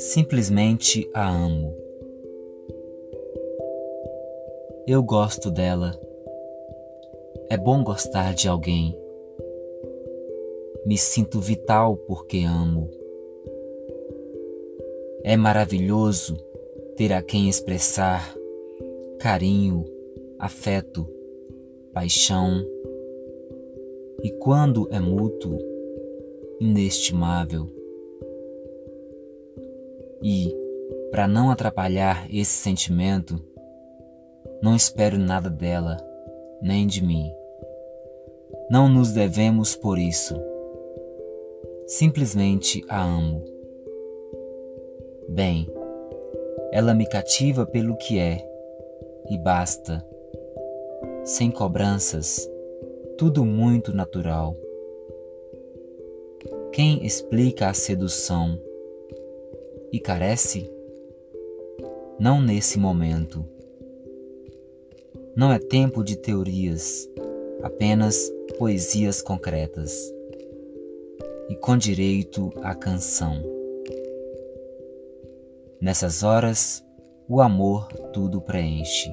Simplesmente a amo. Eu gosto dela. É bom gostar de alguém. Me sinto vital porque amo. É maravilhoso ter a quem expressar carinho, afeto, paixão. E quando é mútuo, inestimável. E, para não atrapalhar esse sentimento, não espero nada dela, nem de mim. Não nos devemos por isso. Simplesmente a amo. Bem, ela me cativa pelo que é, e basta. Sem cobranças, tudo muito natural. Quem explica a sedução e carece? Não nesse momento. Não é tempo de teorias, apenas poesias concretas e com direito à canção. Nessas horas, o amor tudo preenche.